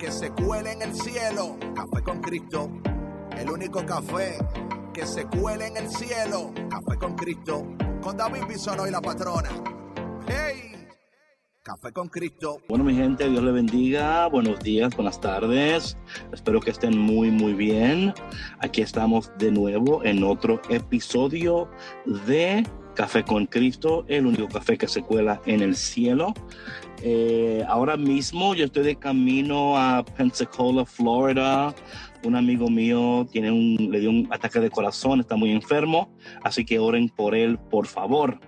que se cuele en el cielo. Café con Cristo. El único café que se cuele en el cielo. Café con Cristo. Con David Bisonó y la patrona. ¡Hey! Café con Cristo. Bueno, mi gente, Dios le bendiga. Buenos días, buenas tardes. Espero que estén muy, muy bien. Aquí estamos de nuevo en otro episodio de Café con Cristo, el único café que se cuela en el cielo. Eh, ahora mismo yo estoy de camino a Pensacola, Florida. Un amigo mío tiene un, le dio un ataque de corazón, está muy enfermo, así que oren por él, por favor.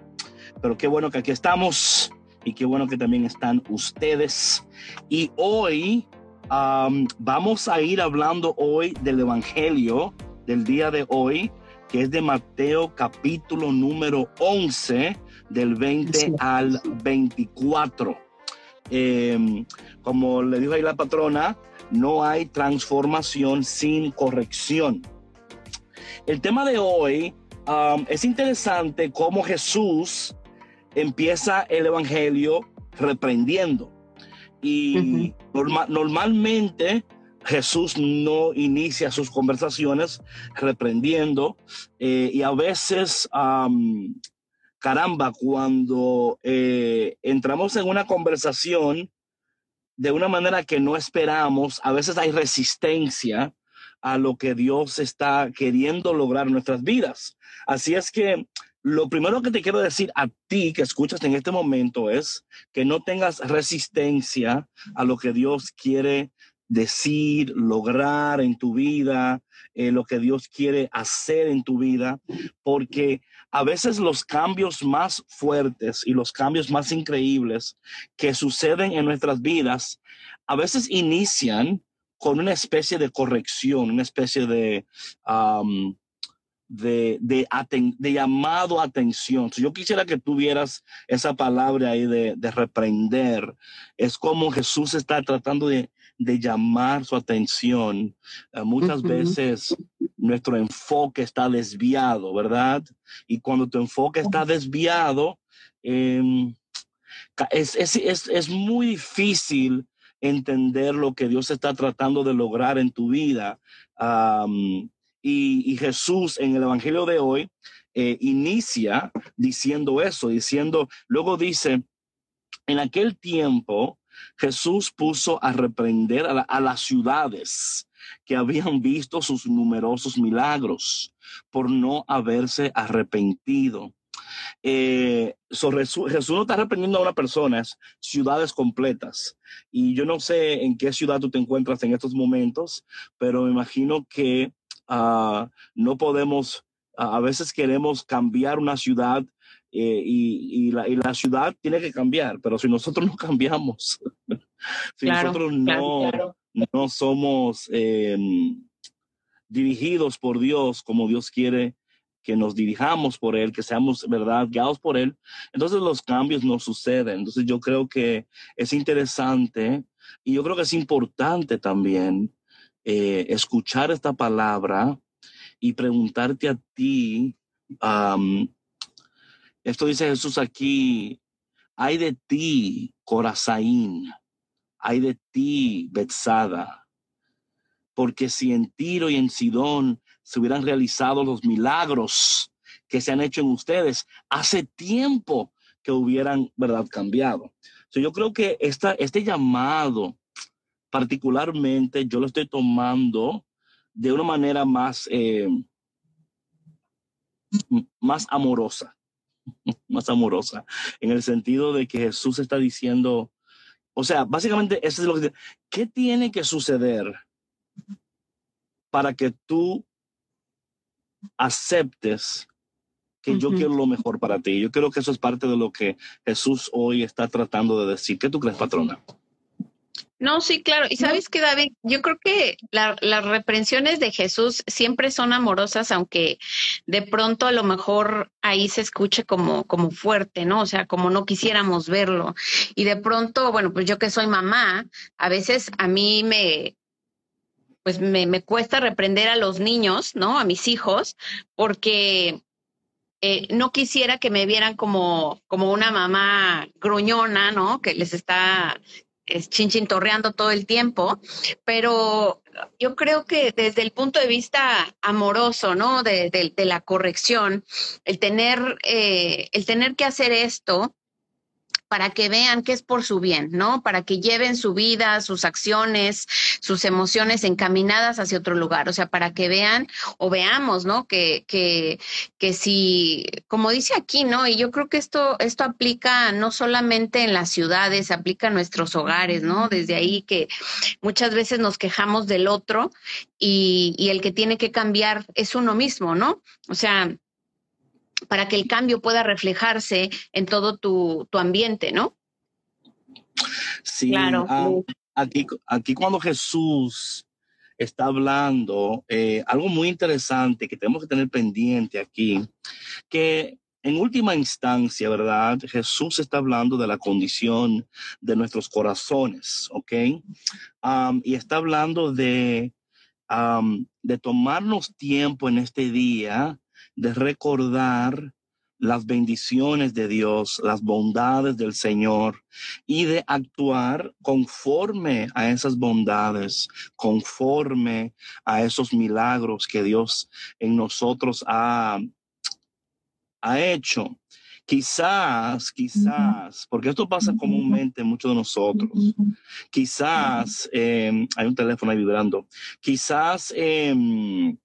Pero qué bueno que aquí estamos y qué bueno que también están ustedes. Y hoy um, vamos a ir hablando hoy del Evangelio del día de hoy, que es de Mateo capítulo número 11, del 20 al 24. Eh, como le dijo ahí la patrona, no hay transformación sin corrección. El tema de hoy um, es interesante cómo Jesús empieza el Evangelio reprendiendo. Y uh -huh. norma normalmente Jesús no inicia sus conversaciones reprendiendo eh, y a veces caramba, cuando eh, entramos en una conversación de una manera que no esperamos, a veces hay resistencia a lo que Dios está queriendo lograr en nuestras vidas. Así es que lo primero que te quiero decir a ti que escuchas en este momento es que no tengas resistencia a lo que Dios quiere decir, lograr en tu vida, eh, lo que Dios quiere hacer en tu vida, porque a veces los cambios más fuertes y los cambios más increíbles que suceden en nuestras vidas, a veces inician con una especie de corrección, una especie de, de, de, llamado a atención. So yo quisiera que tuvieras esa palabra ahí de, de reprender. Es como Jesús está tratando de, de llamar su atención. Uh, muchas veces nuestro enfoque está desviado, ¿verdad? Y cuando tu enfoque está desviado, eh, es, es, es, es, muy difícil entender lo que Dios está tratando de lograr en tu vida. Um, y, y, Jesús en el Evangelio de hoy eh, inicia diciendo eso, diciendo, luego dice, en aquel tiempo Jesús puso a reprender a, la, a las ciudades que habían visto sus numerosos milagros por no haberse arrepentido. Eh, so Jesús, no está arrepentiendo a una persona, es ciudades completas. Y yo no sé en qué ciudad tú te encuentras en estos momentos, pero me imagino que uh, no podemos, a veces queremos cambiar una ciudad eh, y, y, la, y, la, ciudad tiene que cambiar, pero si nosotros no cambiamos, si claro, nosotros no, claro, no somos eh, dirigidos por Dios como Dios quiere que nos dirijamos por Él, que seamos, ¿verdad?, guiados por Él, entonces los cambios no suceden. Entonces yo creo que es interesante y yo creo que es importante también eh, escuchar esta palabra y preguntarte a ti, um, esto dice Jesús aquí, hay de ti, Corazaín, hay de ti, Betsada, porque si en Tiro y en Sidón se hubieran realizado los milagros que se han hecho en ustedes, hace tiempo que hubieran, ¿verdad?, cambiado. So, yo creo que esta, este llamado, particularmente, yo lo estoy tomando de una manera más, eh, más amorosa, más amorosa, en el sentido de que Jesús está diciendo, o sea, básicamente, eso es lo que... ¿Qué tiene que suceder para que tú aceptes que yo quiero lo mejor para ti. Yo creo que eso es parte de lo que Jesús hoy está tratando de decir. ¿Qué tú crees, patrona? No, sí, claro. Y sabes que, David, yo creo que las reprensiones de Jesús siempre son amorosas, aunque de pronto a lo mejor ahí se escuche como, como fuerte, ¿no? O sea, como no quisiéramos verlo. Y de pronto, bueno, pues yo que soy mamá, a veces a mí me, pues me, me cuesta reprender a los niños, ¿no? A mis hijos, porque eh, no quisiera que me vieran como, como una mamá gruñona, ¿no? Que les está es chinchintorreando todo el tiempo, pero yo creo que desde el punto de vista amoroso, ¿no? De, de, la corrección, el tener, eh, el tener que hacer esto para que vean que es por su bien, ¿no? Para que lleven su vida, sus acciones, sus emociones encaminadas hacia otro lugar, o sea, para que vean o veamos, ¿no? Que, que, que si, como dice aquí, ¿no? Y yo creo que esto, esto aplica no solamente en las ciudades, aplica en nuestros hogares, ¿no? Desde ahí que muchas veces nos quejamos del otro y, y el que tiene que cambiar es uno mismo, ¿no? O sea, para que el cambio pueda reflejarse en todo tu, ambiente, ¿no? Sí, claro. Ah, aquí, aquí cuando Jesús está hablando, eh, algo muy interesante que tenemos que tener pendiente aquí, que en última instancia, ¿verdad? Jesús está hablando de la condición de nuestros corazones, ¿ok? y está hablando de, de tomarnos tiempo en este día de recordar las bendiciones de Dios, las bondades del Señor y de actuar conforme a esas bondades, conforme a esos milagros que Dios en nosotros ha, ha hecho. Quizás, quizás, porque esto pasa comúnmente en muchos de nosotros, quizás, em, hay un teléfono ahí vibrando, quizás em,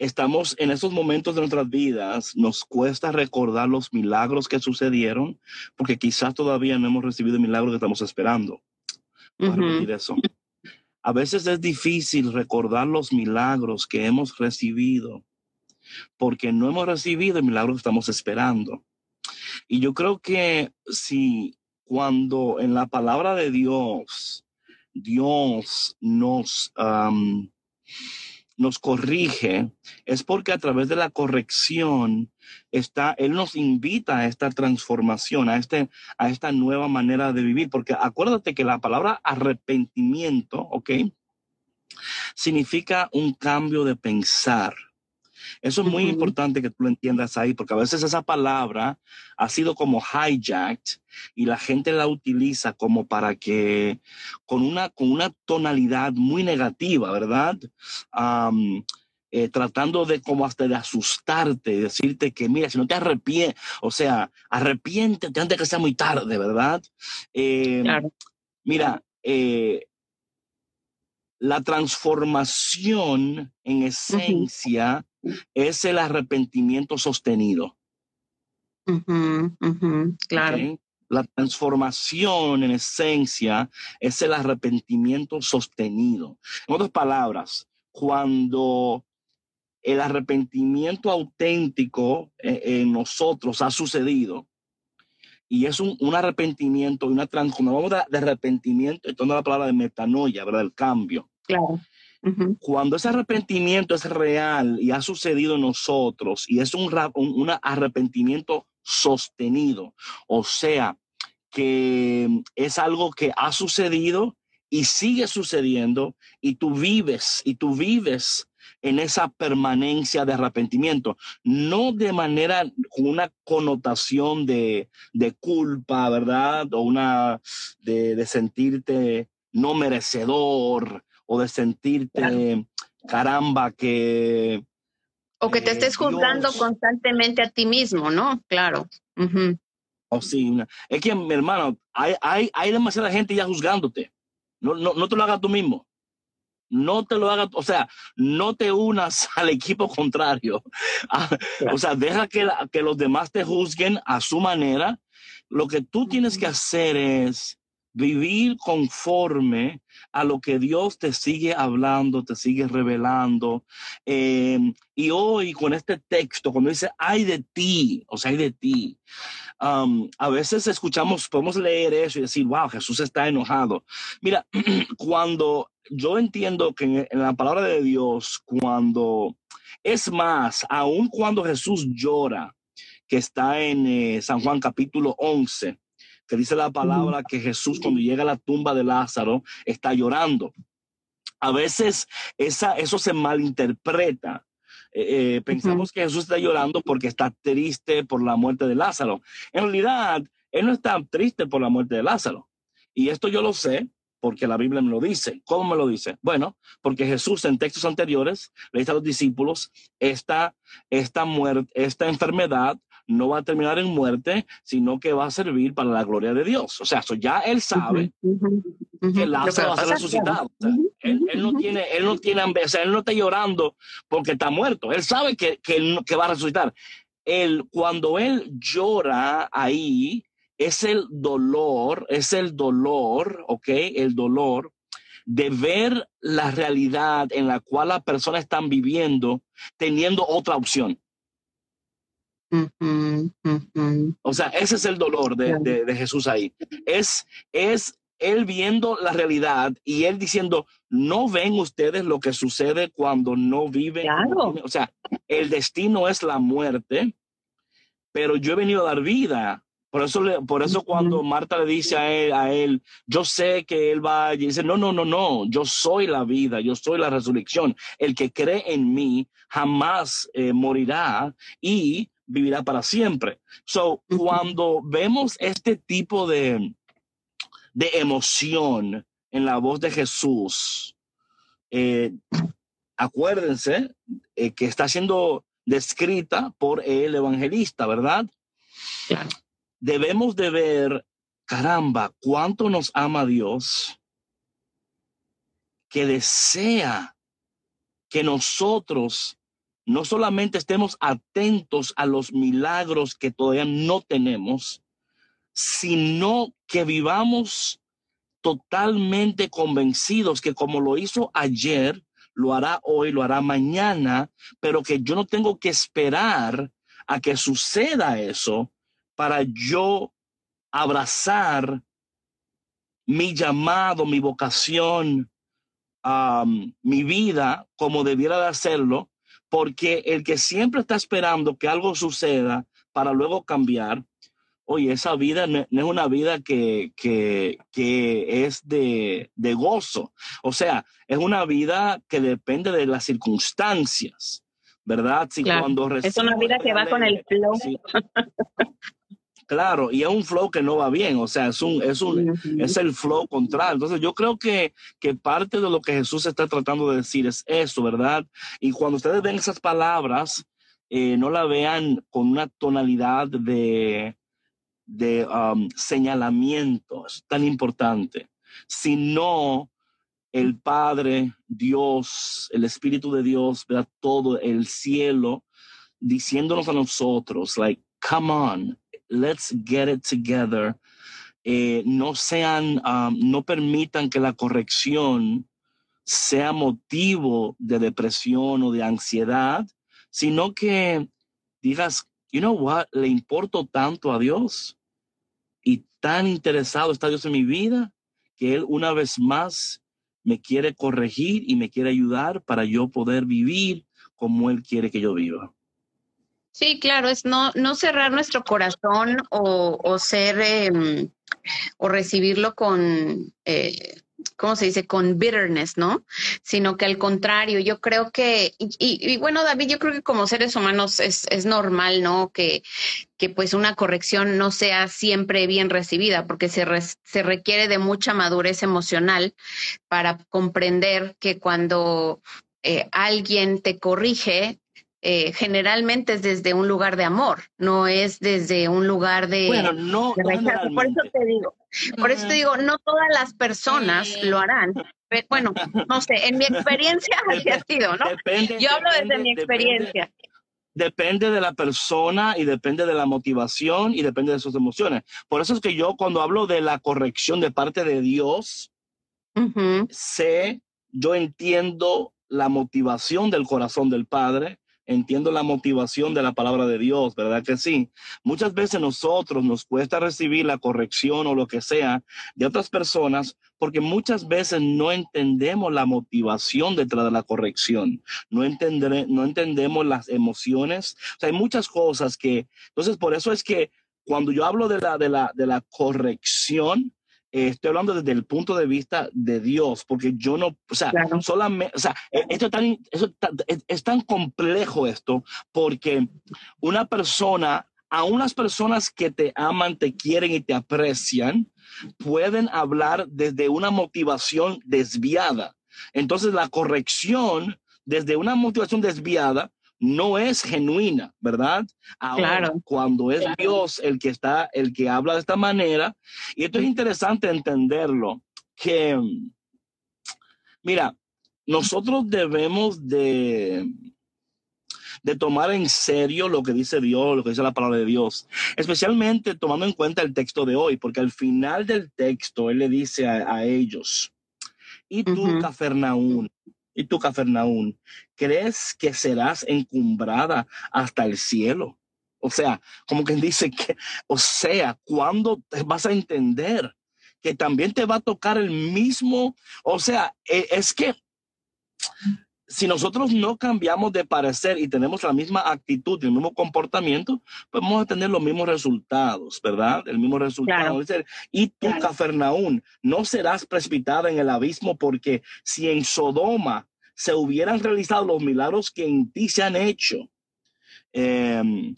estamos en esos momentos de nuestras vidas, nos cuesta recordar los milagros que sucedieron, porque quizás todavía no hemos recibido el milagro que estamos esperando. eso. A veces es difícil recordar los milagros que hemos recibido, porque no hemos recibido el milagro que estamos esperando. Y yo creo que si cuando en la palabra de Dios, Dios nos nos corrige, es porque a través de la corrección está, Él nos invita a esta transformación, a, este, a esta nueva manera de vivir, porque acuérdate que la palabra arrepentimiento, ¿ok? Significa un cambio de pensar. Eso es muy importante que tú lo entiendas ahí, porque a veces esa palabra ha sido como hijacked y la gente la utiliza como para que, con una, con una tonalidad muy negativa, ¿verdad? Eh, tratando de como hasta de asustarte, decirte que mira, si no te arrepientes, o sea, arrepiéntete antes que sea muy tarde, ¿verdad? Eh, mira, eh, la transformación en esencia es el arrepentimiento sostenido. claro. La transformación en esencia es el arrepentimiento sostenido. En otras palabras, cuando el arrepentimiento auténtico eh, en nosotros ha sucedido, y es un, arrepentimiento, una transformación de, de arrepentimiento, entonces la palabra de metanoia, ¿verdad? El cambio. Claro. Cuando ese arrepentimiento es real y ha sucedido en nosotros y es un, un, arrepentimiento sostenido, o sea, que es algo que ha sucedido y sigue sucediendo y tú vives y tú vives en esa permanencia de arrepentimiento, no de manera una connotación de, de culpa, ¿verdad? O una de, de sentirte no merecedor, o de sentirte, caramba, que... O que te estés juzgando constantemente a ti mismo, ¿no? Claro. O oh, sí, es que, mi hermano, hay, hay, hay demasiada gente ya juzgándote. No, no, no te lo hagas tú mismo. No te lo hagas, o sea, no te unas al equipo contrario. Ah, o sea, deja que, que los demás te juzguen a su manera. Lo que tú tienes que hacer es vivir conforme a lo que Dios te sigue hablando, te sigue revelando. Em, y hoy con este texto, cuando dice, hay de ti, o sea, hay de ti, a veces escuchamos, podemos leer eso y decir, wow, Jesús está enojado. Mira, cuando yo entiendo que en, la palabra de Dios, cuando es más, aun cuando Jesús llora, que está en eh, San Juan capítulo 11, que dice la palabra que Jesús cuando llega a la tumba de Lázaro está llorando. A veces esa, eso se malinterpreta. Eh, eh, pensamos que Jesús está llorando porque está triste por la muerte de Lázaro. En realidad, Él no está triste por la muerte de Lázaro. Y esto yo lo sé porque la Biblia me lo dice. ¿Cómo me lo dice? Bueno, porque Jesús en textos anteriores le dice a los discípulos, esta, esta, muerte, esta enfermedad no va a terminar en muerte, sino que va a servir para la gloria de Dios. O sea, ya él sabe que Lázaro va a ser resucitado. él, no tiene, él no tiene, o sea, él no está llorando porque está muerto. Él sabe que, que, que va a resucitar. Él, cuando él llora ahí, es el dolor, es el dolor, ¿ok? El dolor de ver la realidad en la cual las personas están viviendo teniendo otra opción. O sea, ese es el dolor de, Jesús ahí. Es, es él viendo la realidad y él diciendo, no ven ustedes lo que sucede cuando no viven. O sea, el destino es la muerte, pero yo he venido a dar vida. Por eso, por eso cuando Marta le dice a él, a él, yo sé que él va, y dice, no, no, no, no, yo soy la vida, yo soy la resurrección. El que cree en mí jamás eh, morirá y vivirá para siempre. So, cuando vemos este tipo de, de emoción en la voz de Jesús, eh, acuérdense eh, que está siendo descrita por el evangelista, ¿verdad? Debemos de ver, caramba, cuánto nos ama Dios, que desea que nosotros no solamente estemos atentos a los milagros que todavía no tenemos, sino que vivamos totalmente convencidos que como lo hizo ayer, lo hará hoy, lo hará mañana, pero que yo no tengo que esperar a que suceda eso para yo abrazar mi llamado, mi vocación, mi vida como debiera de hacerlo, porque el que siempre está esperando que algo suceda para luego cambiar, oye, esa vida no, es una vida que, que, que es de, de, gozo. O sea, es una vida que depende de las circunstancias, ¿verdad? Si cuando es una vida que va con el flow. Claro, y es un flow que no va bien, o sea, es un, es un, es el flow contrario. Entonces, yo creo que, que parte de lo que Jesús está tratando de decir es eso, ¿verdad? Y cuando ustedes ven esas palabras, eh, no la vean con una tonalidad de, de um, señalamiento, es tan importante, sino el Padre, Dios, el Espíritu de Dios, ¿verdad? Todo el cielo, diciéndonos a nosotros, like, come on, let's get it together. Eh, no sean, um, no permitan que la corrección sea motivo de depresión o de ansiedad, sino que digas, you know what, le importo tanto a Dios y tan interesado está Dios en mi vida que Él una vez más me quiere corregir y me quiere ayudar para yo poder vivir como Él quiere que yo viva. Sí, claro, es no, no cerrar nuestro corazón o, o ser em, o recibirlo con, eh, ¿cómo se dice? Con bitterness, ¿no? Sino que al contrario, yo creo que, y, y, bueno, David, yo creo que como seres humanos es, es normal, ¿no? Que, que pues una corrección no sea siempre bien recibida, porque se, se requiere de mucha madurez emocional para comprender que cuando eh, alguien te corrige, eh, generalmente es desde un lugar de amor, no es desde un lugar de, bueno, no, Por eso te digo, por eso te digo, no todas las personas lo harán. bueno, no sé, en mi experiencia ha sido, ¿no? Yo hablo desde mi experiencia. depende de la persona y depende de la motivación y depende de sus emociones. Por eso es que yo cuando hablo de la corrección de parte de Dios, sé, yo entiendo la motivación del corazón del Padre, entiendo la motivación de la palabra de Dios, ¿verdad que sí? Muchas veces nosotros nos cuesta recibir la corrección o lo que sea de otras personas porque muchas veces no entendemos la motivación detrás de la corrección, no, no entendemos las emociones, hay muchas cosas que, entonces por eso es que cuando yo hablo de la, de la, de la corrección, eh, estoy hablando desde el punto de vista de Dios, porque yo no, o sea, solamente, o sea, e, esto, es tan, es, tan complejo esto, porque una persona, a unas personas que te aman, te quieren y te aprecian, pueden hablar desde una motivación desviada. Entonces, la corrección desde una motivación desviada no es genuina, ¿verdad? Ahora, cuando es Dios el que está, el que habla de esta manera, y esto es interesante entenderlo, que, mira, nosotros debemos de, de tomar en serio lo que dice Dios, lo que dice la palabra de Dios, especialmente tomando en cuenta el texto de hoy, porque al final del texto Él le dice a, ellos, y tú, Cafarnaún, y tú, Cafarnaún, ¿crees que serás encumbrada hasta el cielo? O sea, como quien dice que, o sea, ¿cuándo te vas a entender que también te va a tocar el mismo? O sea, e, es que si nosotros no cambiamos de parecer y tenemos la misma actitud y el mismo comportamiento, pues vamos a tener los mismos resultados, ¿verdad? El mismo resultado. Y tú, Cafarnaún, no serás precipitada en el abismo porque si en Sodoma se hubieran realizado los milagros que en ti se han hecho, em,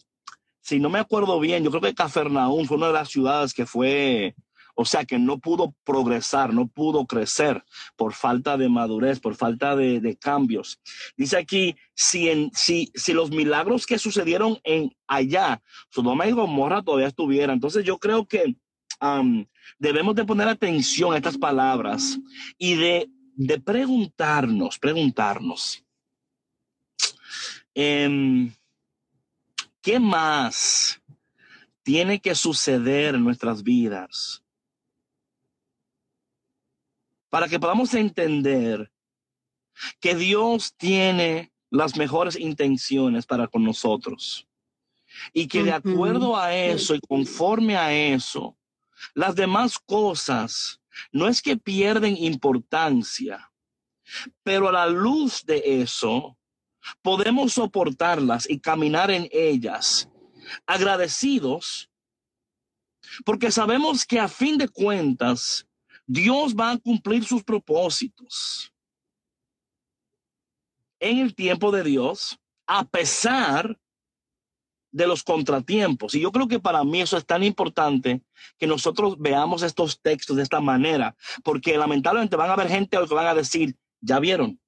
si no me acuerdo bien, yo creo que Cafarnaún fue una de las ciudades que fue o sea que no pudo progresar, no pudo crecer por falta de madurez, por falta de, cambios. Dice aquí, si, los milagros que sucedieron en allá, Sodoma y Gomorra todavía estuvieran. Entonces yo creo que debemos de poner atención a estas palabras y de, de preguntarnos, preguntarnos. Em, ¿Qué más tiene que suceder en nuestras vidas para que podamos entender que Dios tiene las mejores intenciones para con nosotros. Y que de acuerdo a eso y conforme a eso, las demás cosas no es que pierden importancia, pero a la luz de eso podemos soportarlas y caminar en ellas agradecidos porque sabemos que a fin de cuentas Dios va a cumplir sus propósitos en el tiempo de Dios, a pesar de los contratiempos. Y yo creo que para mí eso es tan importante que nosotros veamos estos textos de esta manera, porque lamentablemente van a haber gente que van a decir, ya vieron,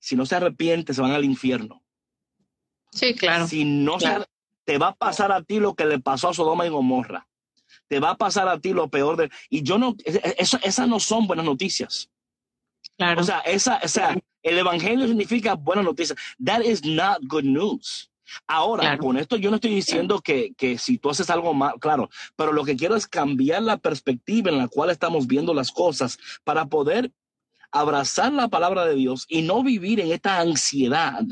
si no se arrepiente, se van al infierno. Sí, claro. Si no Se, te va a pasar a ti lo que le pasó a Sodoma y Gomorra te va a pasar a ti lo peor de... Y yo no, eso, esas no son buenas noticias. Claro. O sea, esa, o sea, el evangelio significa buenas noticias. That is not good news. Ahora, con esto yo no estoy diciendo que, que, si tú haces algo mal, claro, pero lo que quiero es cambiar la perspectiva en la cual estamos viendo las cosas para poder abrazar la palabra de Dios y no vivir en esta ansiedad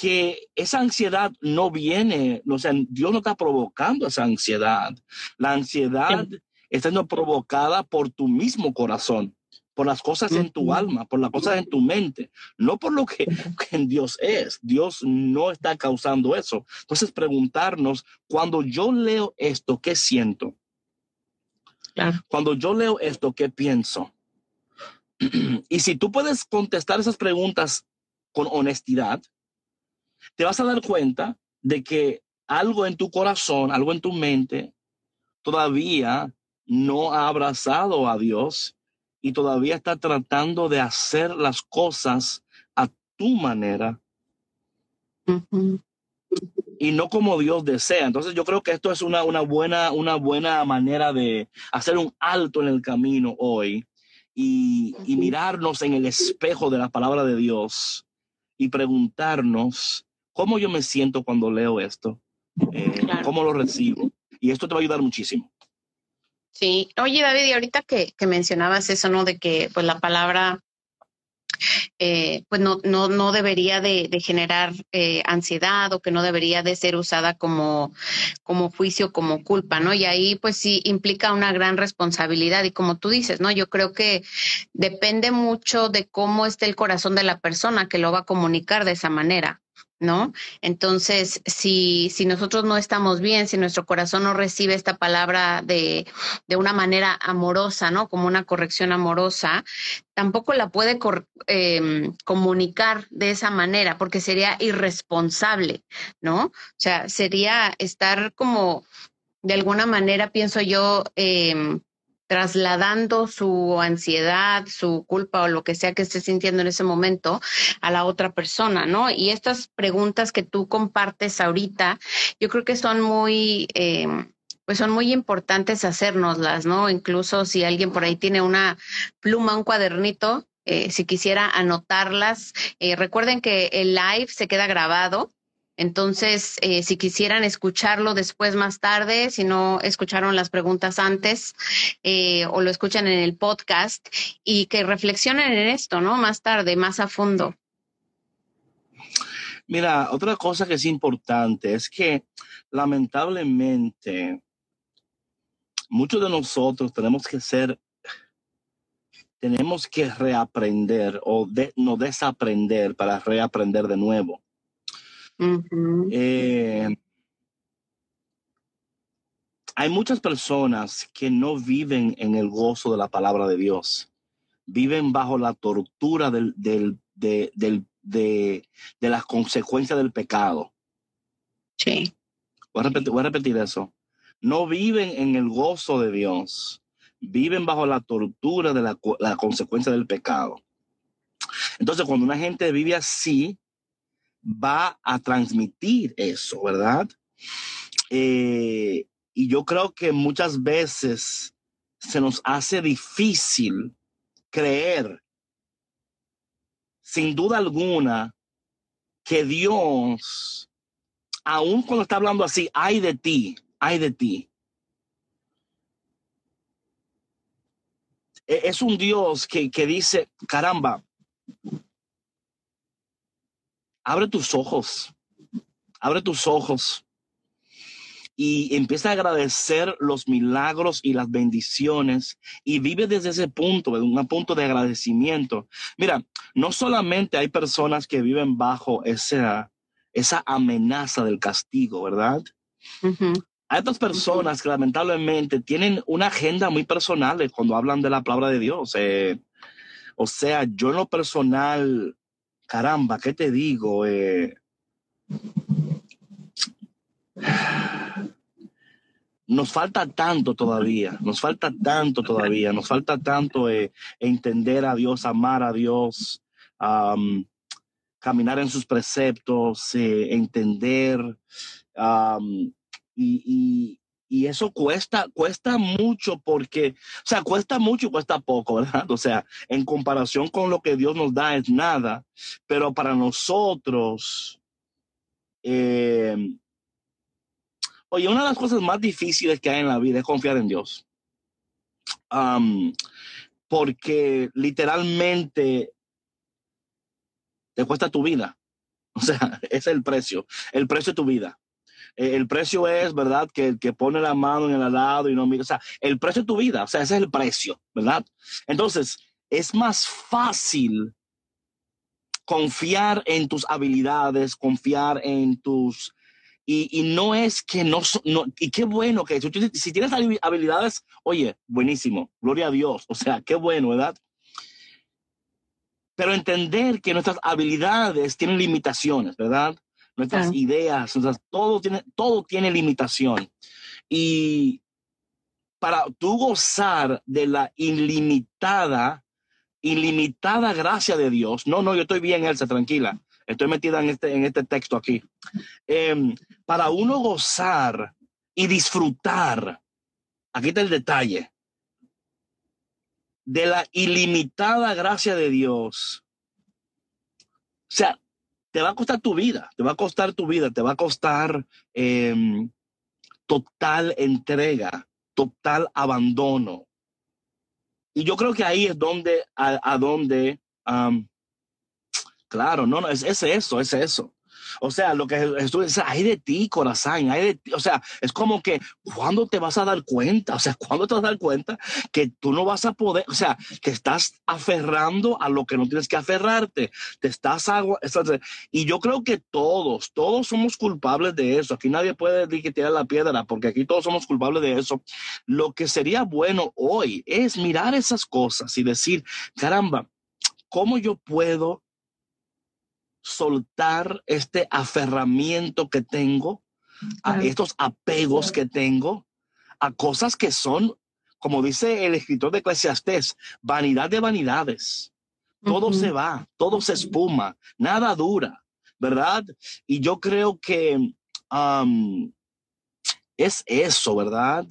que esa ansiedad no viene, o sea, Dios no está provocando esa ansiedad. La ansiedad está siendo provocada por tu mismo corazón, por las cosas en tu alma, por las cosas en tu mente, no por lo que, en Dios es. Dios no está causando eso. Entonces, preguntarnos, cuando yo leo esto, ¿qué siento? Cuando yo leo esto, ¿qué pienso? y si tú puedes contestar esas preguntas con honestidad, te vas a dar cuenta de que algo en tu corazón, algo en tu mente, todavía no ha abrazado a Dios y todavía está tratando de hacer las cosas a tu manera. Y no como Dios desea. Entonces yo creo que esto es una, una, buena, una buena manera de hacer un alto en el camino hoy y, y mirarnos en el espejo de la palabra de Dios y preguntarnos ¿Cómo yo me siento cuando leo esto? Eh, ¿Cómo lo recibo? Y esto te va a ayudar muchísimo. Sí, oye David, y ahorita que, que mencionabas eso, ¿no? De que pues la palabra eh, pues no, no, no debería de, generar eh, ansiedad o que no debería de ser usada como, como juicio, como culpa, ¿no? Y ahí pues sí implica una gran responsabilidad y como tú dices, ¿no? Yo creo que depende mucho de cómo esté el corazón de la persona que lo va a comunicar de esa manera. ¿No? Entonces, si, si nosotros no estamos bien, si nuestro corazón no recibe esta palabra de, de una manera amorosa, ¿no? Como una corrección amorosa, tampoco la puede em, comunicar de esa manera, porque sería irresponsable, ¿no? O sea, sería estar como, de alguna manera, pienso yo, eh, trasladando su ansiedad, su culpa o lo que sea que esté sintiendo en ese momento a la otra persona, ¿no? Y estas preguntas que tú compartes ahorita, yo creo que son muy... Eh, pues son muy importantes hacérnoslas, ¿no? Incluso si alguien por ahí tiene una pluma, un cuadernito, eh, si quisiera anotarlas. Eh, recuerden que el live se queda grabado entonces, eh, si quisieran escucharlo después más tarde, si no escucharon las preguntas antes eh, o lo escuchan en el podcast y que reflexionen en esto, ¿no? Más tarde, más a fondo. Mira, otra cosa que es importante es que lamentablemente muchos de nosotros tenemos que ser, tenemos que reaprender o no desaprender para reaprender de nuevo. Eh, hay muchas personas que no viven en el gozo de la palabra de Dios. Viven bajo la tortura del, del, de, de, las consecuencias del pecado. Sí. Voy a, repetir, voy a repetir eso. No viven en el gozo de Dios. Viven bajo la tortura de la, la consecuencia del pecado. Entonces, cuando una gente vive así, va a transmitir eso, ¿verdad? Eh, y yo creo que muchas veces se nos hace difícil creer, sin duda alguna, que Dios, aun cuando está hablando así, hay de ti, hay de ti. E-, es un Dios que, que dice, caramba, abre tus ojos, abre tus ojos y empieza a agradecer los milagros y las bendiciones y vive desde ese punto, un punto de agradecimiento. Mira, no solamente hay personas que viven bajo esa, esa amenaza del castigo, ¿verdad? Hay otras personas que lamentablemente tienen una agenda muy personal cuando hablan de la palabra de Dios. Eh, o sea, yo en lo personal caramba, ¿qué te digo? Eh, nos falta tanto todavía, nos falta tanto todavía, nos falta tanto eh, entender a Dios, amar a Dios, caminar en sus preceptos, eh, entender y, y eso cuesta, cuesta mucho porque, o sea, cuesta mucho y cuesta poco, ¿verdad? O sea, en comparación con lo que Dios nos da es nada, pero para nosotros, eh, oye, una de las cosas más difíciles que hay en la vida es confiar en Dios. porque literalmente te cuesta tu vida. O sea, es el precio, el precio de tu vida. Eh, el precio es, ¿verdad? Que el que pone la mano en el alado y no mira, o sea, el precio de tu vida, o sea, ese es el precio, ¿verdad? Entonces, es más fácil confiar en tus habilidades, confiar en tus... Y, no es que no, no, y qué bueno que si tienes habilidades, oye, buenísimo, gloria a Dios, o sea, qué bueno, ¿verdad? Pero entender que nuestras habilidades tienen limitaciones, ¿verdad? Nuestras ideas, todo, tiene, todo tiene limitación. Y para tú gozar de la ilimitada, ilimitada gracia de Dios, no, no, yo estoy bien, Elsa, tranquila, estoy metida en este, en este texto aquí. Em, para uno gozar y disfrutar, aquí está el detalle, de la ilimitada gracia de Dios. O sea, te va a costar tu vida, te va a costar tu vida, te va a costar em, total entrega, total abandono. Y yo creo que ahí es donde, a, donde, claro, no, no, es, es eso, es eso. O sea, lo que Jesús dice, hay de ti, corazón, hay de ti. O sea, es como que, ¿cuándo te vas a dar cuenta? O sea, ¿cuándo te vas a dar cuenta que tú no vas a poder, o sea, que estás aferrando a lo que no tienes que aferrarte? Te estás, y yo creo que todos, todos somos culpables de eso. Aquí nadie puede decir que tirar la piedra, porque aquí todos somos culpables de eso. Lo que sería bueno hoy es mirar esas cosas y decir, caramba, ¿cómo yo puedo soltar este aferramiento que tengo, a estos apegos que tengo, a cosas que son, como dice el escritor de Eclesiastés, vanidad de vanidades. Todo se va, todo se espuma, nada dura, ¿verdad? Y yo creo que es eso, ¿verdad?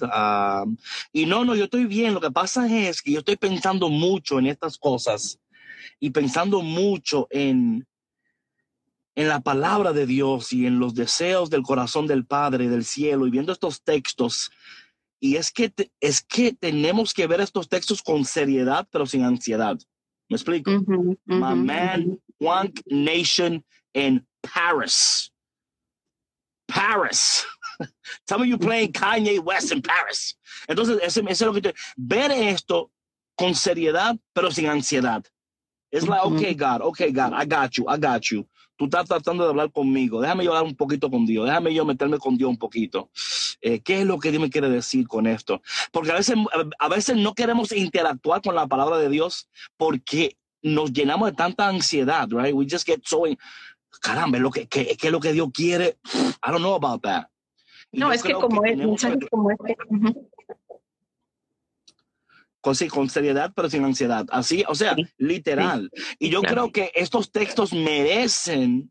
y no, no, yo estoy bien. Lo que pasa es que yo estoy pensando mucho en estas cosas y pensando mucho en, en la palabra de Dios y en los deseos del corazón del Padre del cielo y viendo estos textos. Y es que, es que tenemos que ver estos textos con seriedad, pero sin ansiedad. ¿Me explico? My man, one nation in Paris. Paris. Tell me you playing Kanye West in Paris. Entonces, ese, es lo que te, ver esto con seriedad, pero sin ansiedad. Es like, okay, God, okay, God, I got you, I got you tú estás tratando de hablar conmigo, déjame yo hablar un poquito con Dios, déjame yo meterme con Dios un poquito. Eh, ¿Qué es lo que Dios me quiere decir con esto? Porque a veces, a veces no queremos interactuar con la palabra de Dios porque nos llenamos de tanta ansiedad, right? We just get so, caramba, lo que, ¿qué es lo que Dios quiere? I don't know about that. no, es que como es, mensajes como este con, con seriedad, pero sin ansiedad. Así, o sea, literal. Y yo creo que estos textos merecen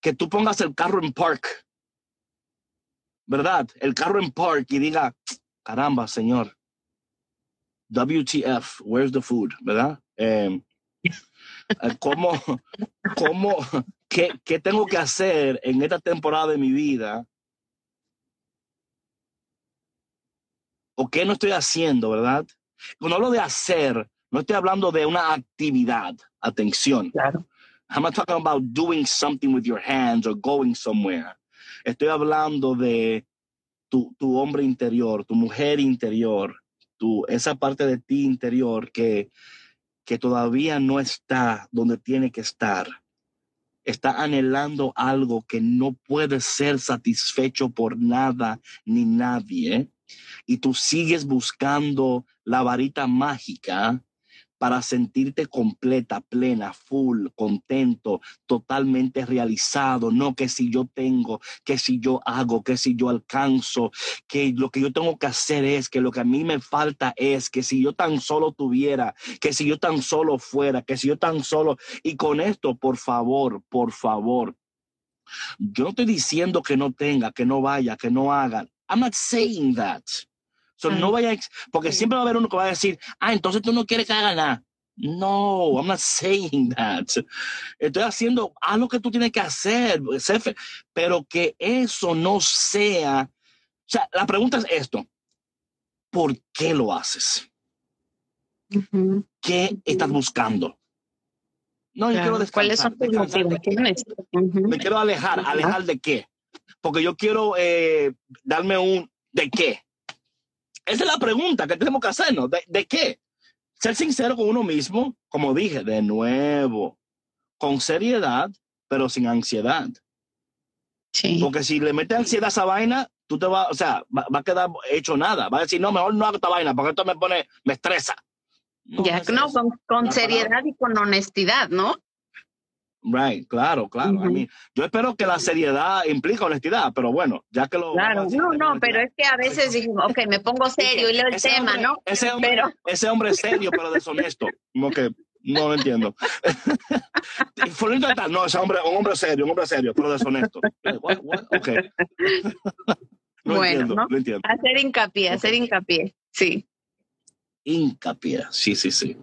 que tú pongas el carro en park, ¿verdad? El carro en park y diga, caramba, señor, WTF, where's the food, ¿verdad? Em, eh, ¿Cómo, cómo, qué, qué tengo que hacer en esta temporada de mi vida o qué no estoy haciendo, ¿verdad? Cuando hablo de hacer, no estoy hablando de una actividad. Atención. Claro. I'm not talking about doing something with your hands or going somewhere. Estoy hablando de tu, tu hombre interior, tu mujer interior, tu, esa parte de ti interior que, que todavía no está donde tiene que estar. Está anhelando algo que no puede ser satisfecho por nada ni nadie y tú sigues buscando la varita mágica para sentirte completa, plena, full, contento, totalmente realizado. No que si yo tengo, que si yo hago, que si yo alcanzo, que lo que yo tengo que hacer es, que lo que a mí me falta es, que si yo tan solo tuviera, que si yo tan solo fuera, que si yo tan solo... Y con esto, por favor, por favor, yo no estoy diciendo que no tenga, que no vaya, que no haga. I'm not saying that. So no vaya, porque siempre va a haber uno que va a decir, ah, entonces tú no quieres que haga nada. No, I'm not saying that. Estoy haciendo, haz lo que tú tienes que hacer, pero que eso no sea. O sea, la pregunta es esto: ¿por qué lo haces? ¿Qué estás buscando? No, yo quiero descansar. ¿Cuáles son tus motivaciones? Me quiero alejar. ¿Alejar de qué? Porque yo quiero eh, darme un ¿de qué? Esa es la pregunta que tenemos que hacernos. ¿De, qué? Ser sincero con uno mismo, como dije, de nuevo, con seriedad, pero sin ansiedad. Sí. Porque si le metes ansiedad a esa vaina, tú te vas, o sea, va, a quedar hecho nada. Va a decir, no, mejor no hago esta vaina, porque esto me pone, me estresa. ya, no, con seriedad y con honestidad, ¿no? Right, claro, claro. yo espero que la seriedad implica honestidad, pero bueno, ya que lo. Claro, no, no, pero es que a veces digo, ok, me pongo serio y leo el tema, ¿no? Ese hombre, pero... ese hombre es serio, pero deshonesto. Como que no lo entiendo. no, ese hombre, un hombre serio, un hombre serio, pero deshonesto. Ok. bueno, ¿no? entiendo. Hacer hincapié, hacer hincapié, sí. Hincapié, sí, sí, sí.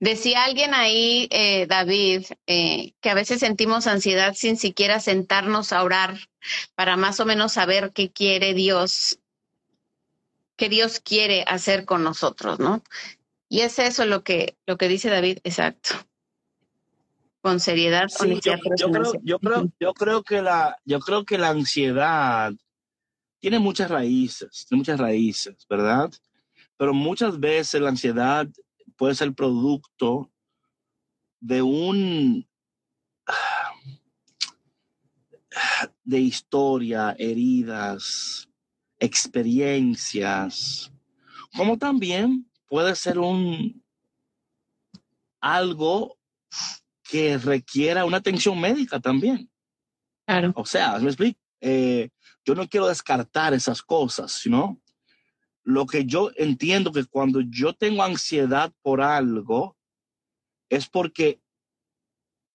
Decía alguien ahí, eh, David, eh, que a veces sentimos ansiedad sin siquiera sentarnos a orar para más o menos saber qué quiere Dios, qué Dios quiere hacer con nosotros, ¿no? Y es eso lo que, lo que dice David, exacto. Con seriedad. Sí, yo, yo, creo, yo, creo, yo, creo que la, yo creo que la ansiedad tiene muchas raíces, tiene muchas raíces, ¿verdad? Pero muchas veces la ansiedad puede ser producto de un de historia, heridas, experiencias, como también puede ser un algo que requiera una atención médica también. Claro. O sea, ¿me explico? Eh, yo no quiero descartar esas cosas, ¿no? Lo que yo entiendo que cuando yo tengo ansiedad por algo, es porque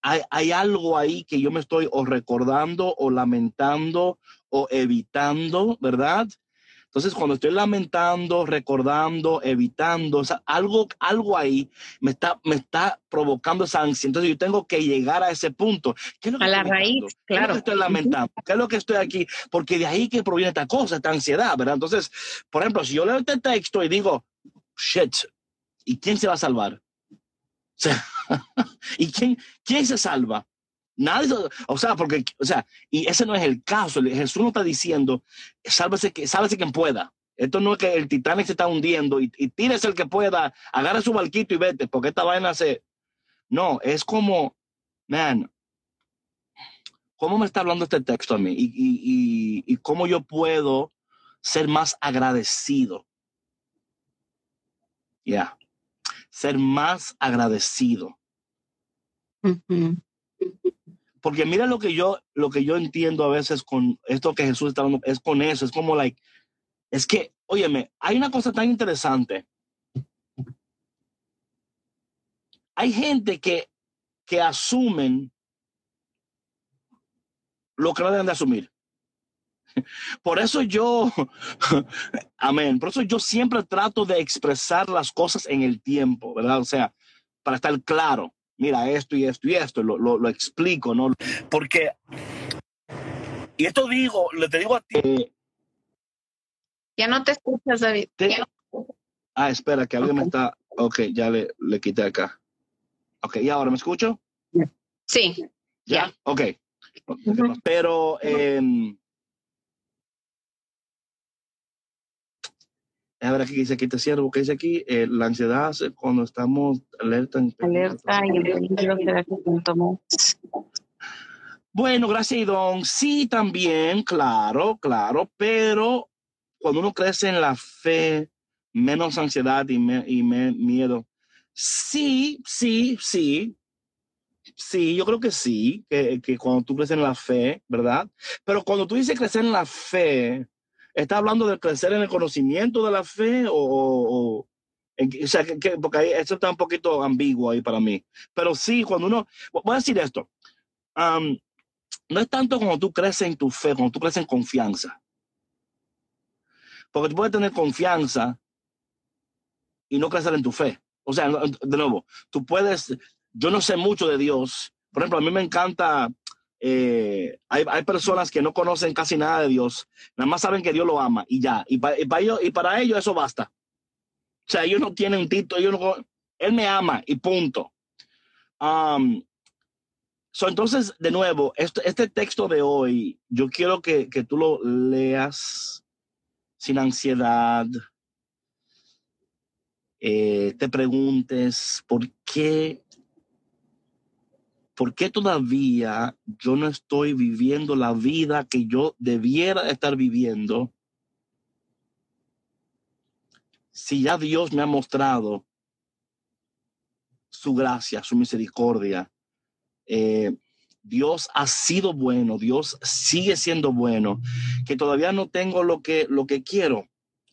hay, hay, algo ahí que yo me estoy o recordando o lamentando o evitando, ¿verdad? Entonces, cuando estoy lamentando, recordando, evitando, o sea, algo, algo ahí me está, me está provocando esa ansia. Entonces, yo tengo que llegar a ese punto. ¿Qué es lo que a la raíz, claro. ¿Qué es lo que estoy lamentando? ¿Qué es lo que estoy aquí? Porque de ahí que proviene esta cosa, esta ansiedad, ¿verdad? Entonces, por ejemplo, si yo leo este texto y digo, shit, ¿y quién se va a salvar? O sea, ¿y quién, quién se salva? Nadie, o sea, porque, o sea, y ese no es el caso. Jesús no está diciendo, sálvese, que, sálvese quien pueda. Esto no es que el Titanic se está hundiendo y, y tírese el que pueda, agarra su barquito y vete, porque esta vaina se. No, es como, man, ¿cómo me está hablando este texto a mí? Y, y, y cómo yo puedo ser más agradecido. Ya. Yeah. Ser más agradecido. Uh. Porque mira lo que yo lo que yo entiendo a veces con esto que Jesús está hablando es con eso, es como like es que, óyeme, hay una cosa tan interesante. Hay gente que que asumen lo que no deben de asumir. Por eso yo, amén, por eso yo siempre trato de expresar las cosas en el tiempo, ¿verdad? O sea, para estar claro mira esto y esto y esto, lo, lo, lo, explico, ¿no? Porque, y esto digo, le te digo a ti. Ya no te escuchas, David. Te, ah, espera, que alguien okay. me está, ok, ya le, le quité acá. Ok, ¿y ahora me escucho? Sí. ¿Ya? Yeah. Ok. Uh -huh. Pero, eh, a ver aquí dice aquí te siervo que dice aquí eh, la ansiedad cuando estamos alerta en alerta y el será que tomó bueno gracias Idón sí también claro claro pero cuando uno crece en la fe menos ansiedad y, me, y me, miedo. Sí sí sí. Sí, yo creo que sí, que, que cuando tú creces en la fe, ¿verdad? Pero cuando tú dices crecer en la fe, ¿Está hablando de crecer en el conocimiento de la fe o, o, o, sea, que, que, porque ahí, eso está un poquito ambiguo ahí para mí. Pero sí, cuando uno, voy a decir esto, no es tanto cuando tú creces en tu fe, cuando tú creces en confianza. Porque tú puedes tener confianza y no crecer en tu fe. O sea, de nuevo, tú puedes, yo no sé mucho de Dios. Por ejemplo, a mí me encanta eh, hay, hay, personas que no conocen casi nada de Dios, nada más saben que Dios lo ama y ya, y, pa, y, pa ellos, y para ellos eso basta. O sea, ellos no tienen un título, ellos no, Él me ama y punto. So, entonces, de nuevo, este, este, texto de hoy, yo quiero que, que tú lo leas sin ansiedad, eh, te preguntes por qué ¿por qué todavía yo no estoy viviendo la vida que yo debiera estar viviendo? Si ya Dios me ha mostrado su gracia, su misericordia, eh, Dios ha sido bueno, Dios sigue siendo bueno, que todavía no tengo lo que, lo que quiero.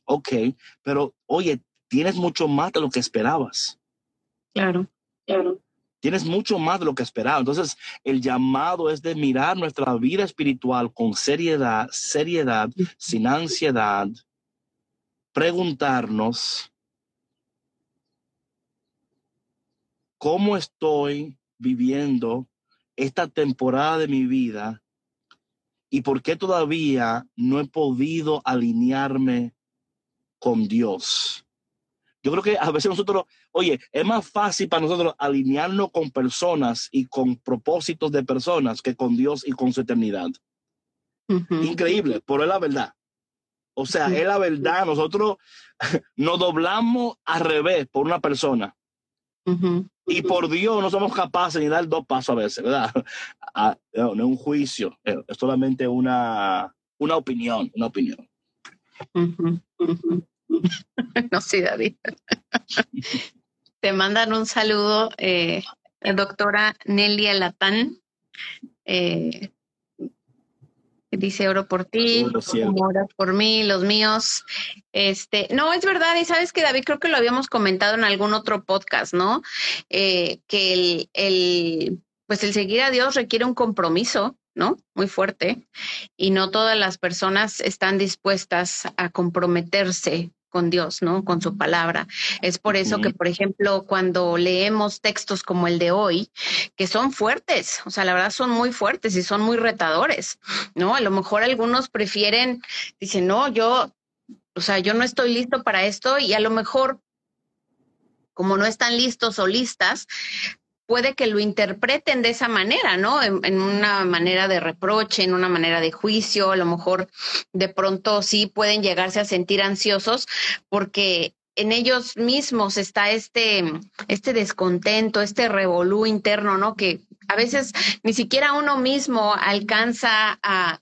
Ok, pero oye, tienes mucho más de lo que esperabas. Claro, claro tienes mucho más de lo que esperaba. Entonces, el llamado es de mirar nuestra vida espiritual con seriedad, seriedad, sin ansiedad, preguntarnos, cómo estoy viviendo esta temporada de mi vida y por qué todavía no he podido alinearme con Dios. Yo creo que a veces nosotros, oye, es más fácil para nosotros alinearnos con personas y con propósitos de personas que con Dios y con su eternidad. Increíble, pero es la verdad. O sea, es la verdad. Nosotros nos doblamos al revés por una persona. Y por Dios no somos capaces ni dar dos pasos a veces, ¿verdad? Ah, no, es un juicio, es solamente una, una opinión, una opinión. no, sí, David. Te mandan un saludo, eh, doctora Nelia Latán. Eh, dice oro por ti, oro por mí, los míos. Este, no, es verdad, y sabes que David, creo que lo habíamos comentado en algún otro podcast, ¿no? Eh, que el, el, pues el seguir a Dios requiere un compromiso, ¿no? Muy fuerte, y no todas las personas están dispuestas a comprometerse con Dios, ¿no? Con su palabra. Es por eso que, por ejemplo, cuando leemos textos como el de hoy, que son fuertes, o sea, la verdad son muy fuertes y son muy retadores, ¿no? A lo mejor algunos prefieren, dicen, no, yo, o sea, yo no estoy listo para esto y a lo mejor, como no están listos o listas, puede que lo interpreten de esa manera, ¿no? En, una manera de reproche, en una manera de juicio, a lo mejor de pronto sí pueden llegarse a sentir ansiosos porque en ellos mismos está este, este descontento, este revolú interno, ¿no? Que a veces ni siquiera uno mismo alcanza a,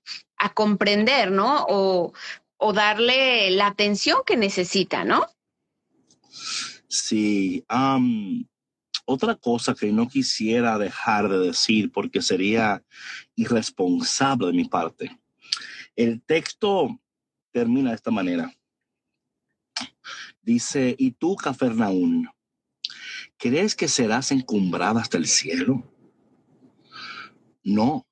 comprender, ¿no? O, o darle la atención que necesita, ¿no? Sí, otra cosa que no quisiera dejar de decir porque sería irresponsable de mi parte. El texto termina de esta manera. Dice, ¿y tú, Cafarnaún, crees que serás encumbrada hasta el cielo? No.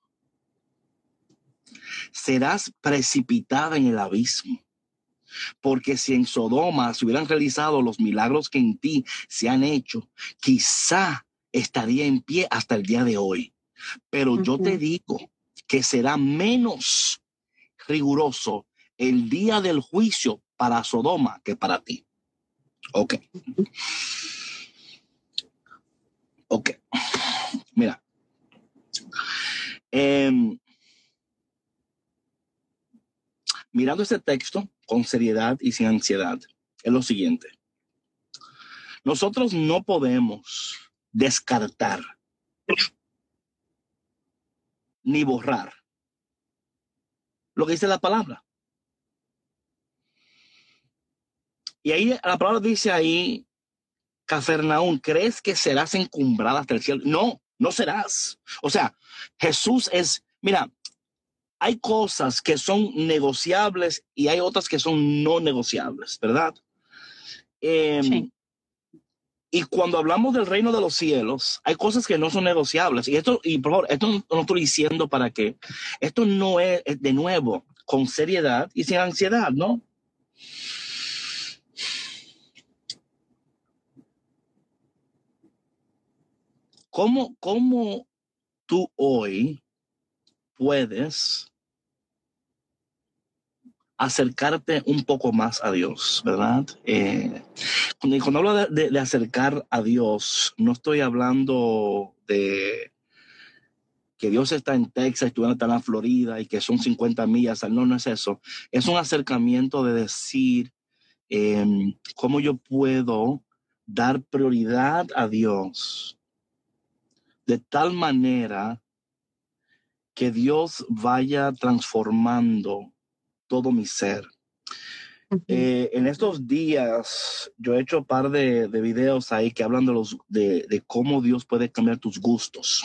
Serás precipitada en el abismo. Porque si en Sodoma se hubieran realizado los milagros que en ti se han hecho, quizá estaría en pie hasta el día de hoy. Pero yo te digo que será menos riguroso el día del juicio para Sodoma que para ti. Ok. Ok. Mira. Em, mirando este texto, con seriedad y sin ansiedad es lo siguiente. Nosotros no podemos descartar ni borrar lo que dice la palabra. Y ahí la palabra dice ahí, Cafarnaún, ¿crees que serás encumbrada hasta el cielo? No, no serás. O sea, Jesús es, mira, hay cosas que son negociables y hay otras que son no negociables, ¿verdad? Em, y cuando hablamos del reino de los cielos, hay cosas que no son negociables. Y esto, y por favor, esto no, estoy diciendo para que esto no es, de nuevo con seriedad y sin ansiedad, ¿no? ¿Cómo, cómo tú hoy puedes acercarte un poco más a Dios, ¿verdad? Eh, cuando, hablo de, acercar a Dios, no estoy hablando de que Dios está en Texas y tú está en la Florida y que son 50 millas, no, no es eso. Es un acercamiento de decir em, cómo yo puedo dar prioridad a Dios de tal manera que Dios vaya transformando todo mi ser. Eh, en estos días yo he hecho un par de, videos ahí que hablan de, los, de, cómo Dios puede cambiar tus gustos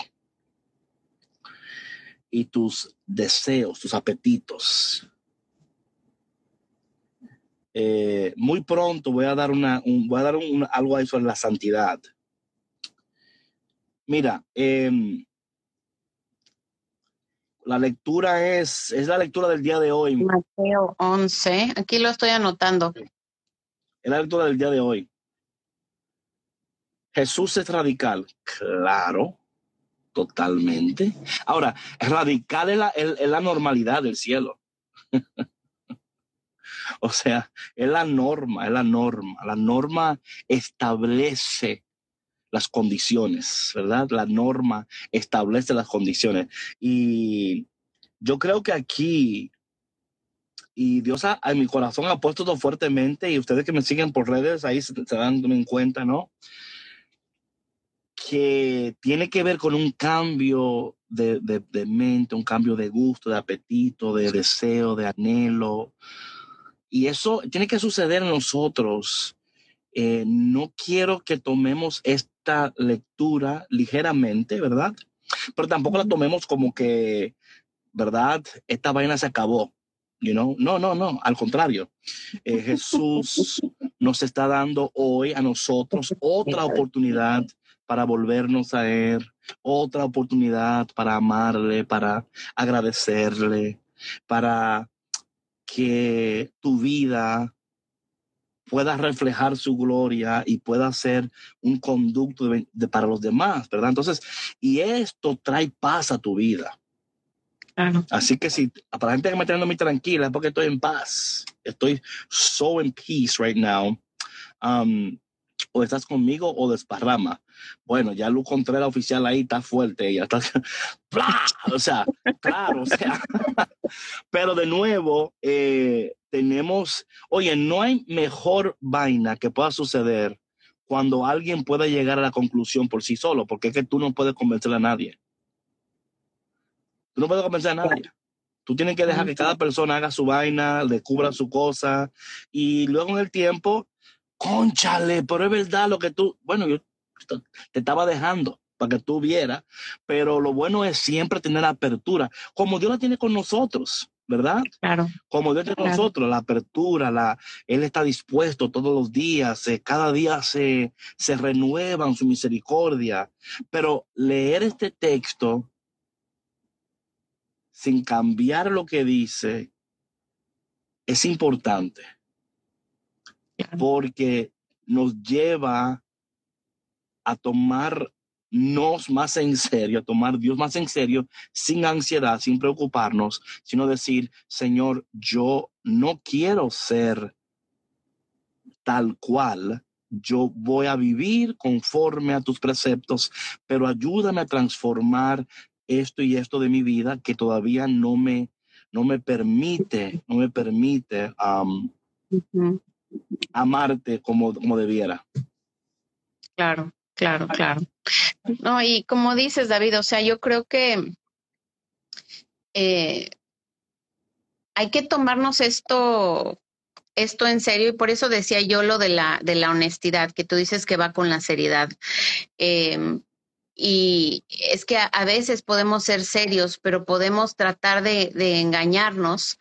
y tus deseos, tus apetitos. Eh, muy pronto voy a dar, una, voy a dar algo ahí sobre la santidad. Mira, eh, la lectura es, es la lectura del día de hoy. Mateo 11, aquí lo estoy anotando. Es la lectura del día de hoy. Jesús es radical. Claro, totalmente. Ahora, radical es la, es la normalidad del cielo. o sea, es la norma, es la norma. La norma establece las condiciones, ¿verdad? La norma establece las condiciones. Y yo creo que aquí, y Dios a, mi corazón ha puesto todo fuertemente, y ustedes que me siguen por redes, ahí se, dan en cuenta, ¿no? Que tiene que ver con un cambio de, de, mente, un cambio de gusto, de apetito, de deseo, de anhelo. Y eso tiene que suceder en nosotros. Eh, no quiero que tomemos esto lectura ligeramente, ¿verdad? Pero tampoco la tomemos como que, ¿verdad? Esta vaina se acabó. You know? No, no, no, al contrario. Eh, Jesús nos está dando hoy a nosotros otra oportunidad para volvernos a Él, otra oportunidad para amarle, para agradecerle, para que tu vida pueda reflejar su gloria y pueda ser un conducto para los demás, ¿verdad? Entonces, y esto trae paz a tu vida. Así que si para la gente que me está muy tranquila es porque estoy en paz. Estoy so in peace right now. Um, o estás conmigo o desparrama. Bueno, ya Luz Contreras oficial ahí está fuerte, ya está, o sea, claro, o sea, pero de nuevo, eh, tenemos, oye, no hay mejor vaina que pueda suceder cuando alguien pueda llegar a la conclusión por sí solo, porque es que tú no puedes convencer a nadie. Tú no puedes convencer a nadie. Tú tienes que dejar que cada persona haga su vaina, descubra su cosa, y luego en el tiempo, conchale, pero es verdad lo que tú, bueno, yo te estaba dejando para que tú vieras, pero lo bueno es siempre tener apertura, como Dios la tiene con nosotros. ¿verdad? Claro. Como Dios de nosotros, la apertura, la, Él está dispuesto todos los días, eh, cada día se, se renueva en su misericordia. Pero leer este texto sin cambiar lo que dice es importante. Porque nos lleva a tomar nos más en serio, tomar Dios más en serio, sin ansiedad, sin preocuparnos, sino decir, Señor, yo no quiero ser tal cual, yo voy a vivir conforme a tus preceptos, pero ayúdame a transformar esto y esto de mi vida que todavía no me, no me permite, no me permite amarte como, como debiera. Claro, claro, claro. No, y como dices, David, o sea, yo creo que eh, hay que tomarnos esto, esto en serio, y por eso decía yo lo de la, de la honestidad, que tú dices que va con la seriedad. Em, y es que a, veces podemos ser serios, pero podemos tratar de, de engañarnos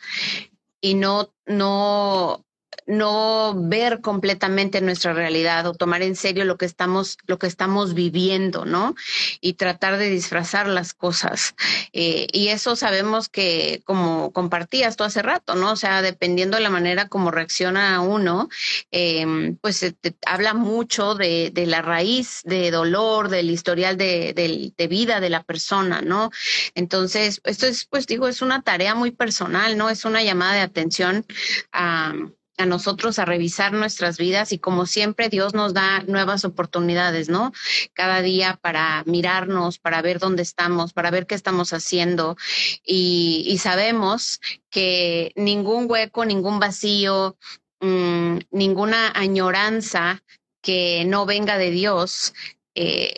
y no, no, no ver completamente nuestra realidad o tomar en serio lo que estamos, lo que estamos viviendo, ¿no? Y tratar de disfrazar las cosas. Eh, y eso sabemos que, como compartías tú hace rato, ¿no? O sea, dependiendo de la manera como reacciona uno, em, pues habla mucho de, de, la raíz de dolor, del historial de, de, vida de la persona, ¿no? Entonces, esto es, pues digo, es una tarea muy personal, ¿no? Es una llamada de atención a a nosotros a revisar nuestras vidas y como siempre Dios nos da nuevas oportunidades, ¿no? Cada día para mirarnos, para ver dónde estamos, para ver qué estamos haciendo y, sabemos que ningún hueco, ningún vacío, mm, ninguna añoranza que no venga de Dios. Eh,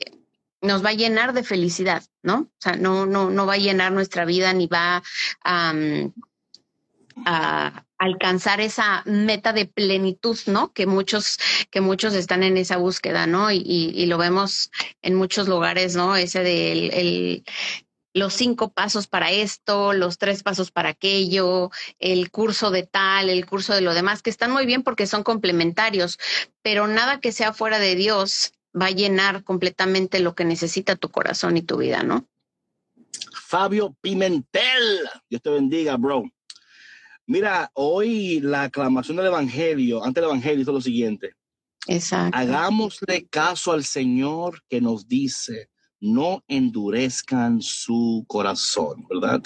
nos va a llenar de felicidad, ¿no? O sea, no, no, no va a llenar nuestra vida ni va a, a alcanzar esa meta de plenitud, ¿no? Que muchos, que muchos están en esa búsqueda, ¿no? Y, y, lo vemos en muchos lugares, ¿no? Ese de el, los cinco pasos para esto, los tres pasos para aquello, el curso de tal, el curso de lo demás, que están muy bien porque son complementarios, pero nada que sea fuera de Dios va a llenar completamente lo que necesita tu corazón y tu vida, ¿no? Fabio Pimentel, Dios te bendiga, bro. Mira, hoy la aclamación del Evangelio, ante el Evangelio, es lo siguiente. Exacto. Hagámosle caso al Señor que nos dice, no endurezcan su corazón, ¿verdad?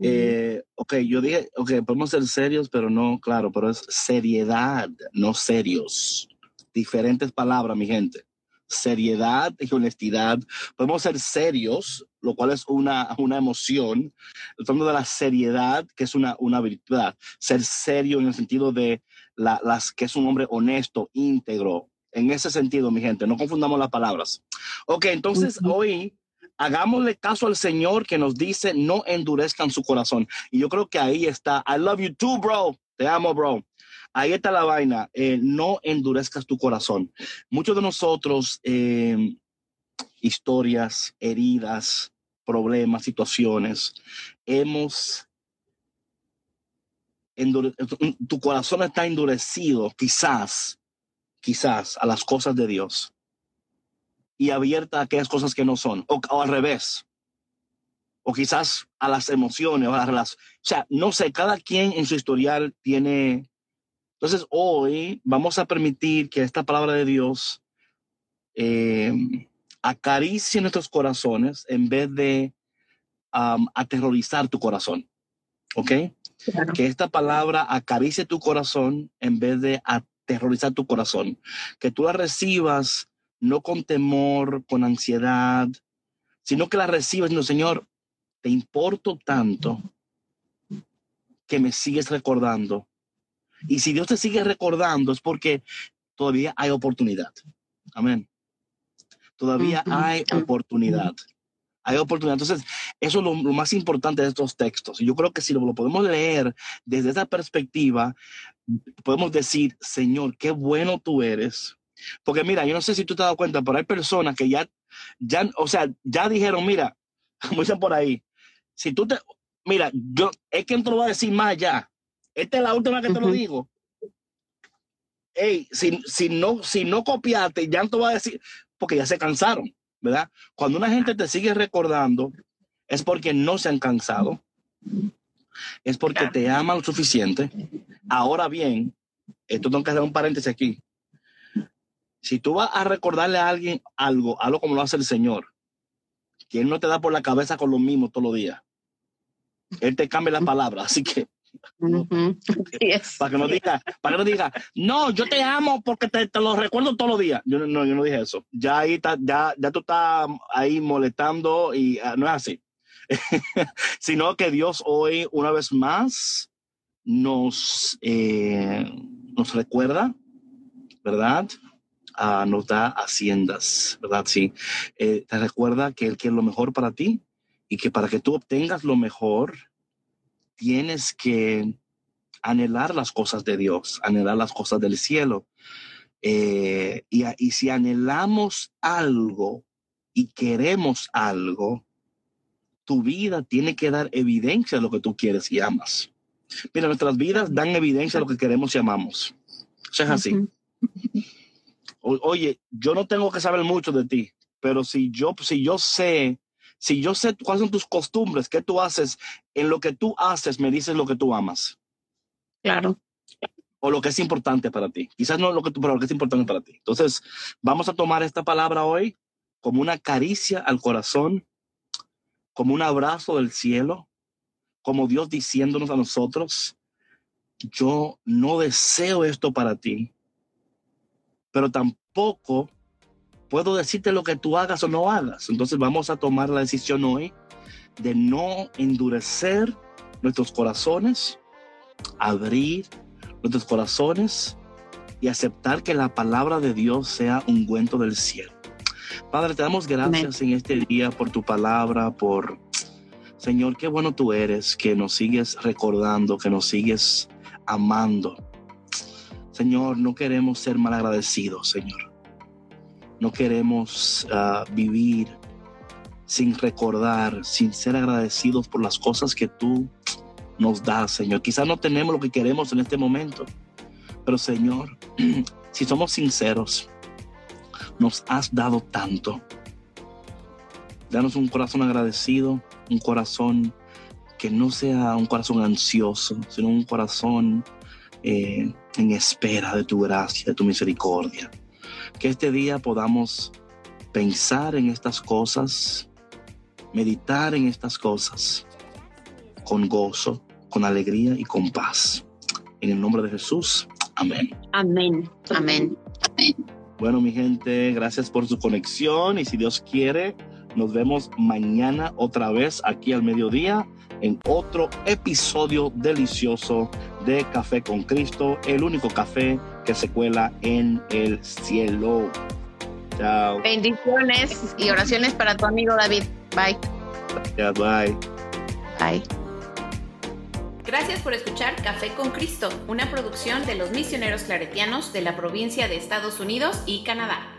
Eh, ok, yo dije, ok, podemos ser serios, pero no, claro, pero es seriedad, no serios. Diferentes palabras, mi gente. Seriedad y honestidad. Podemos ser serios, lo cual es una, una emoción. Hablando de la seriedad, que es una, una virtud. Ser serio en el sentido de las que es un hombre honesto, íntegro, en ese sentido, mi gente, no confundamos las palabras. Ok, entonces hoy hagámosle caso al Señor que nos dice no endurezcan su corazón. Y yo creo que ahí está. I love you too, bro. Te amo, bro. Ahí está la vaina. Eh, no endurezcas tu corazón. Muchos de nosotros, eh, historias, heridas, problemas, situaciones, hemos tu corazón está endurecido, quizás, quizás a las cosas de Dios y abierta a aquellas cosas que no son, o, al revés, o quizás a las emociones o a las O sea, no sé, cada quien en su historial tiene. Entonces, hoy vamos a permitir que esta palabra de Dios eh, acaricie nuestros corazones en vez de aterrorizar tu corazón. ¿Ok? Que esta palabra acaricie tu corazón en vez de aterrorizar tu corazón. Que tú la recibas no con temor, con ansiedad, sino que la recibas diciendo, Señor, te importo tanto que me sigues recordando. Y si Dios te sigue recordando es porque todavía hay oportunidad. Amén. Todavía hay oportunidad hay oportunidad. Entonces, eso es lo, más importante de estos textos. Y yo creo que si lo, podemos leer desde esa perspectiva, podemos decir, Señor, qué bueno tú eres. Porque mira, yo no sé si tú te has dado cuenta, pero hay personas que ya, ya, o sea, ya dijeron, mira, como dicen por ahí, si tú te, mira, yo, es que no te lo voy a decir más ya. Esta es la última que te lo digo. Ey, si, si, no, si no copiaste, ya no te voy a decir, porque ya se cansaron. ¿verdad? Cuando una gente te sigue recordando, es porque no se han cansado, es porque te aman lo suficiente. Ahora bien, esto tengo que hacer un paréntesis aquí. Si tú vas a recordarle a alguien algo, algo como lo hace el Señor, que Él no te da por la cabeza con lo mismo todos los días. Él te cambia la palabra, así que para que no diga, para que no diga, no, yo te amo porque te, lo recuerdo todos los días. Yo no, yo no dije eso. Ya ahí está, ya, ya tú estás ahí molestando y ah, no es así. Sino que Dios hoy, una vez más, nos, eh, nos recuerda, ¿verdad? Ah, nos da haciendas, ¿verdad? Sí. Eh, te recuerda que Él quiere lo mejor para ti y que para que tú obtengas lo mejor, tienes que anhelar las cosas de Dios, anhelar las cosas del cielo. Eh, y, y si anhelamos algo y queremos algo, tu vida tiene que dar evidencia de lo que tú quieres y amas. Mira, nuestras vidas dan evidencia de lo que queremos y amamos. Eso es así. oye, yo no tengo que saber mucho de ti, pero si yo, si yo sé si yo sé cuáles son tus costumbres, qué tú haces, en lo que tú haces me dices lo que tú amas. Claro. O lo que es importante para ti. Quizás no lo que tú, pero lo que es importante para ti. Entonces, vamos a tomar esta palabra hoy como una caricia al corazón, como un abrazo del cielo, como Dios diciéndonos a nosotros, yo no deseo esto para ti, pero tampoco puedo decirte lo que tú hagas o no hagas. Entonces vamos a tomar la decisión hoy de no endurecer nuestros corazones, abrir nuestros corazones y aceptar que la palabra de Dios sea un cuento del cielo. Padre, te damos gracias en este día por tu palabra, por Señor, qué bueno tú eres, que nos sigues recordando, que nos sigues amando. Señor, no queremos ser malagradecidos, Señor. No queremos ah, vivir sin recordar, sin ser agradecidos por las cosas que tú nos das, Señor. Quizás no tenemos lo que queremos en este momento, pero Señor, si somos sinceros, nos has dado tanto. Danos un corazón agradecido, un corazón que no sea un corazón ansioso, sino un corazón eh, en espera de tu gracia, de tu misericordia. Que este día podamos pensar en estas cosas, meditar en estas cosas con gozo, con alegría y con paz. En el nombre de Jesús, amén. Amén, amén. Bueno, mi gente, gracias por su conexión y si Dios quiere, nos vemos mañana otra vez aquí al mediodía en otro episodio delicioso de Café con Cristo, el único café que se cuela en el cielo. Chao. Bendiciones y oraciones para tu amigo David. Bye. Gracias, bye. Bye. Gracias por escuchar Café con Cristo, una producción de los misioneros claretianos de la provincia de Estados Unidos y Canadá.